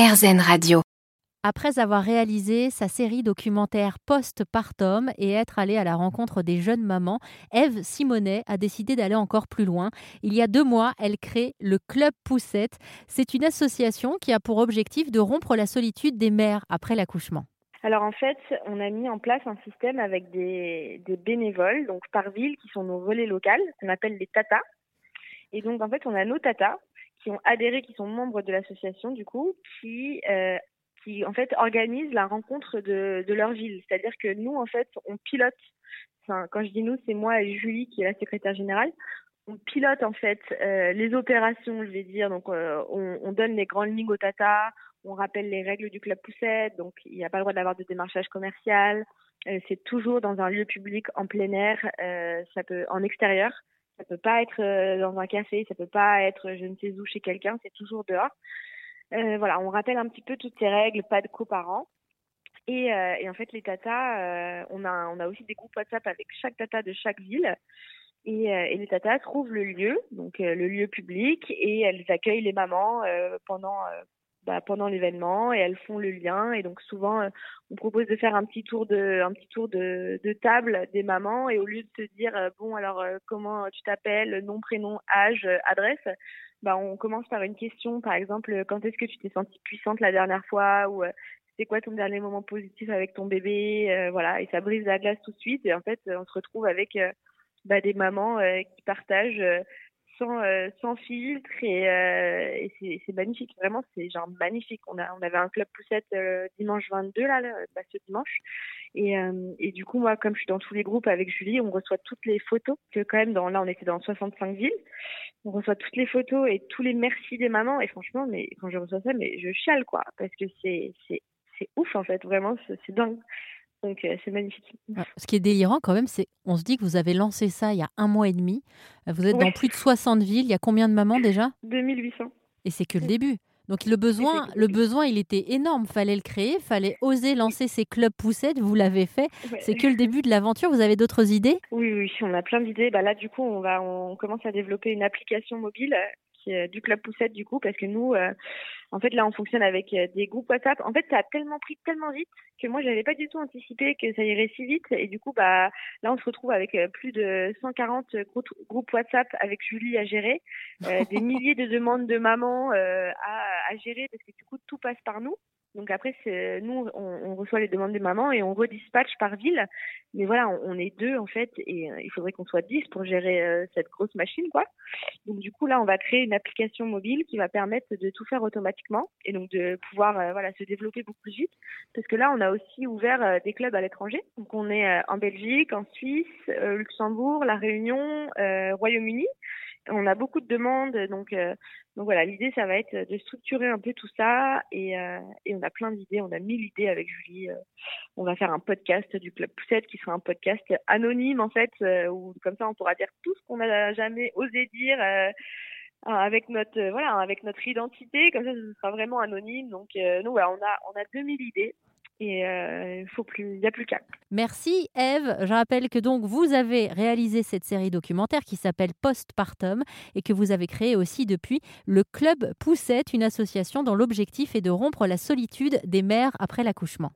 RZN Radio. Après avoir réalisé sa série documentaire Post-Partum et être allée à la rencontre des jeunes mamans, Eve Simonet a décidé d'aller encore plus loin. Il y a deux mois, elle crée le Club Poussette. C'est une association qui a pour objectif de rompre la solitude des mères après l'accouchement. Alors en fait, on a mis en place un système avec des, des bénévoles, donc par ville, qui sont nos relais locales, qu'on appelle les tatas. Et donc en fait, on a nos tatas qui ont adhéré, qui sont membres de l'association du coup, qui euh, qui en fait organisent la rencontre de, de leur ville. C'est-à-dire que nous en fait on pilote. Enfin, quand je dis nous, c'est moi et Julie qui est la secrétaire générale. On pilote en fait euh, les opérations, je vais dire. Donc euh, on, on, donne les grandes lignes au Tata, on rappelle les règles du club poussette. Donc il n'y a pas le droit d'avoir de démarchage commercial. Euh, c'est toujours dans un lieu public en plein air, ça peut en extérieur. Ça peut pas être dans un café, ça peut pas être je ne sais où chez quelqu'un, c'est toujours dehors. Euh, voilà, on rappelle un petit peu toutes ces règles, pas de coparents. Et, euh, et en fait, les tatas, euh, on, a, on a aussi des groupes WhatsApp avec chaque tata de chaque ville. Et, et les tatas trouvent le lieu, donc le lieu public, et elles accueillent les mamans pendant bah, pendant l'événement et elles font le lien. Et donc souvent on propose de faire un petit tour de un petit tour de, table des mamans. Et au lieu de se dire bon alors comment tu t'appelles nom prénom âge adresse bah, on commence par une question, par exemple, quand est-ce que tu t'es sentie puissante la dernière fois ou euh, c'est quoi ton dernier moment positif avec ton bébé, euh, voilà, et ça brise la glace tout de suite. Et en fait, on se retrouve avec euh, bah, des mamans qui partagent sans, sans filtre et, et c'est magnifique. Vraiment, c'est genre magnifique. On a on avait un club poussette dimanche 22 là, bah, ce dimanche. Et, et du coup, moi, comme je suis dans tous les groupes avec Julie, on reçoit toutes les photos. Que quand même, dans, là, on était dans 65 villes on reçoit toutes les photos et tous les merci des mamans. Et franchement, mais quand je reçois ça, mais je chiale, quoi. Parce que c'est, c'est, c'est ouf, en fait. Vraiment, c'est dingue. Donc, euh, c'est magnifique. Ah, ce qui est délirant, quand même, c'est on se dit que vous avez lancé ça il y a un mois et demi. Vous êtes dans plus de 60 villes. Il y a combien de mamans déjà? 2800. Et c'est que le début. Donc le besoin, le besoin, il était énorme. Fallait le créer, fallait oser lancer ces clubs poussettes. Vous l'avez fait. C'est que le début de l'aventure. Vous avez d'autres idées? Oui, oui, on a plein d'idées. Bah là, du coup, on va, on commence à développer une application mobile du club poussette du coup, parce que nous, euh, en fait, là, on fonctionne avec euh, des groupes WhatsApp. En fait, ça a tellement pris tellement vite que moi, j'avais pas du tout anticipé que ça irait si vite. Et du coup, bah, là, on se retrouve avec euh, plus de 140 groupes WhatsApp avec Julie à gérer, euh, des milliers de demandes de mamans à, à gérer parce que du coup, tout passe par nous. Donc après, nous, on, on, reçoit les demandes des mamans et on redispatche par ville. Mais voilà, on, est deux en fait, et euh, il faudrait qu'on soit dix pour gérer euh, cette grosse machine, quoi. Donc du coup, là, on va créer une application mobile qui va permettre de tout faire automatiquement et donc de pouvoir euh, voilà se développer beaucoup plus vite. Parce que là, on a aussi ouvert des clubs à l'étranger. Donc on est en Belgique, en Suisse, Luxembourg, La Réunion, Royaume-Uni on a beaucoup de demandes, donc euh, donc voilà, l'idée ça va être de structurer un peu tout ça et, euh, et on a plein d'idées, on a mille idées avec Julie. Euh, on va faire un podcast du Club Poussette qui sera un podcast anonyme en fait, où comme ça on pourra dire tout ce qu'on n'a jamais osé dire avec notre voilà avec notre identité, comme ça ce sera vraiment anonyme. Donc nous voilà, on a on a 2000 idées et il il n'y a plus qu'à. Merci Eve. Je rappelle que donc vous avez réalisé cette série documentaire qui s'appelle Postpartum et que vous avez créé aussi depuis le Club Poussette, une association dont l'objectif est de rompre la solitude des mères après l'accouchement.